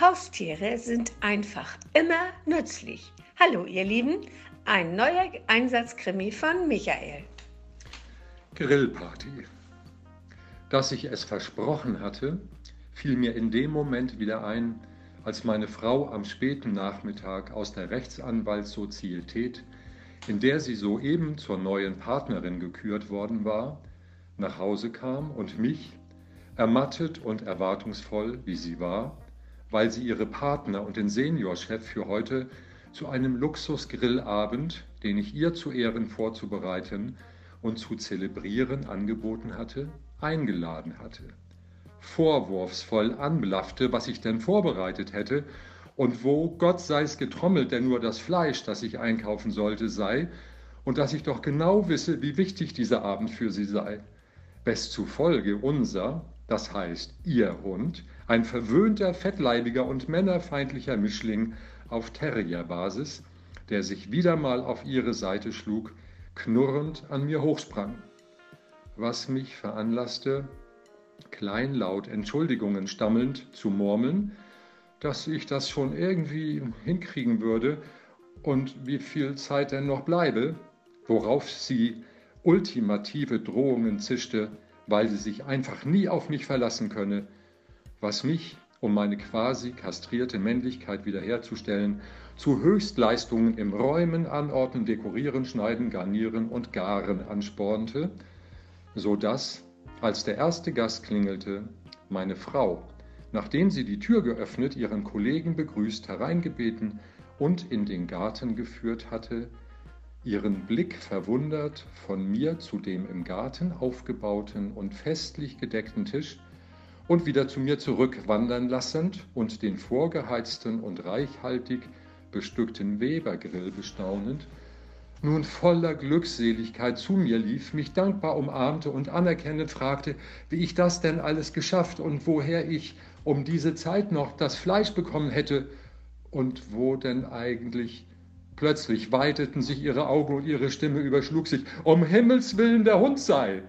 Haustiere sind einfach immer nützlich. Hallo ihr Lieben, ein neuer Einsatzkrimi von Michael. Grillparty. Dass ich es versprochen hatte, fiel mir in dem Moment wieder ein, als meine Frau am späten Nachmittag aus der Rechtsanwaltssozietät, in der sie soeben zur neuen Partnerin gekürt worden war, nach Hause kam und mich, ermattet und erwartungsvoll wie sie war, weil sie ihre Partner und den Seniorchef für heute zu einem Luxusgrillabend, den ich ihr zu Ehren vorzubereiten und zu zelebrieren angeboten hatte, eingeladen hatte. Vorwurfsvoll anblaffte, was ich denn vorbereitet hätte und wo, Gott sei es getrommelt, denn nur das Fleisch, das ich einkaufen sollte, sei und dass ich doch genau wisse, wie wichtig dieser Abend für sie sei. Wes zufolge unser, das heißt ihr Hund, ein verwöhnter, fettleibiger und männerfeindlicher Mischling auf Terrierbasis, der sich wieder mal auf ihre Seite schlug, knurrend an mir hochsprang, was mich veranlasste, kleinlaut Entschuldigungen stammelnd zu murmeln, dass ich das schon irgendwie hinkriegen würde und wie viel Zeit denn noch bleibe, worauf sie ultimative Drohungen zischte, weil sie sich einfach nie auf mich verlassen könne, was mich, um meine quasi kastrierte Männlichkeit wiederherzustellen, zu Höchstleistungen im Räumen, Anordnen, Dekorieren, Schneiden, Garnieren und Garen anspornte, so dass, als der erste Gast klingelte, meine Frau, nachdem sie die Tür geöffnet, ihren Kollegen begrüßt, hereingebeten und in den Garten geführt hatte, ihren Blick verwundert von mir zu dem im Garten aufgebauten und festlich gedeckten Tisch und wieder zu mir zurückwandern lassend und den vorgeheizten und reichhaltig bestückten Webergrill bestaunend, nun voller Glückseligkeit zu mir lief, mich dankbar umarmte und anerkennend fragte, wie ich das denn alles geschafft und woher ich um diese Zeit noch das Fleisch bekommen hätte und wo denn eigentlich Plötzlich weiteten sich ihre Augen und ihre Stimme überschlug sich. Um Himmels willen, der Hund sei.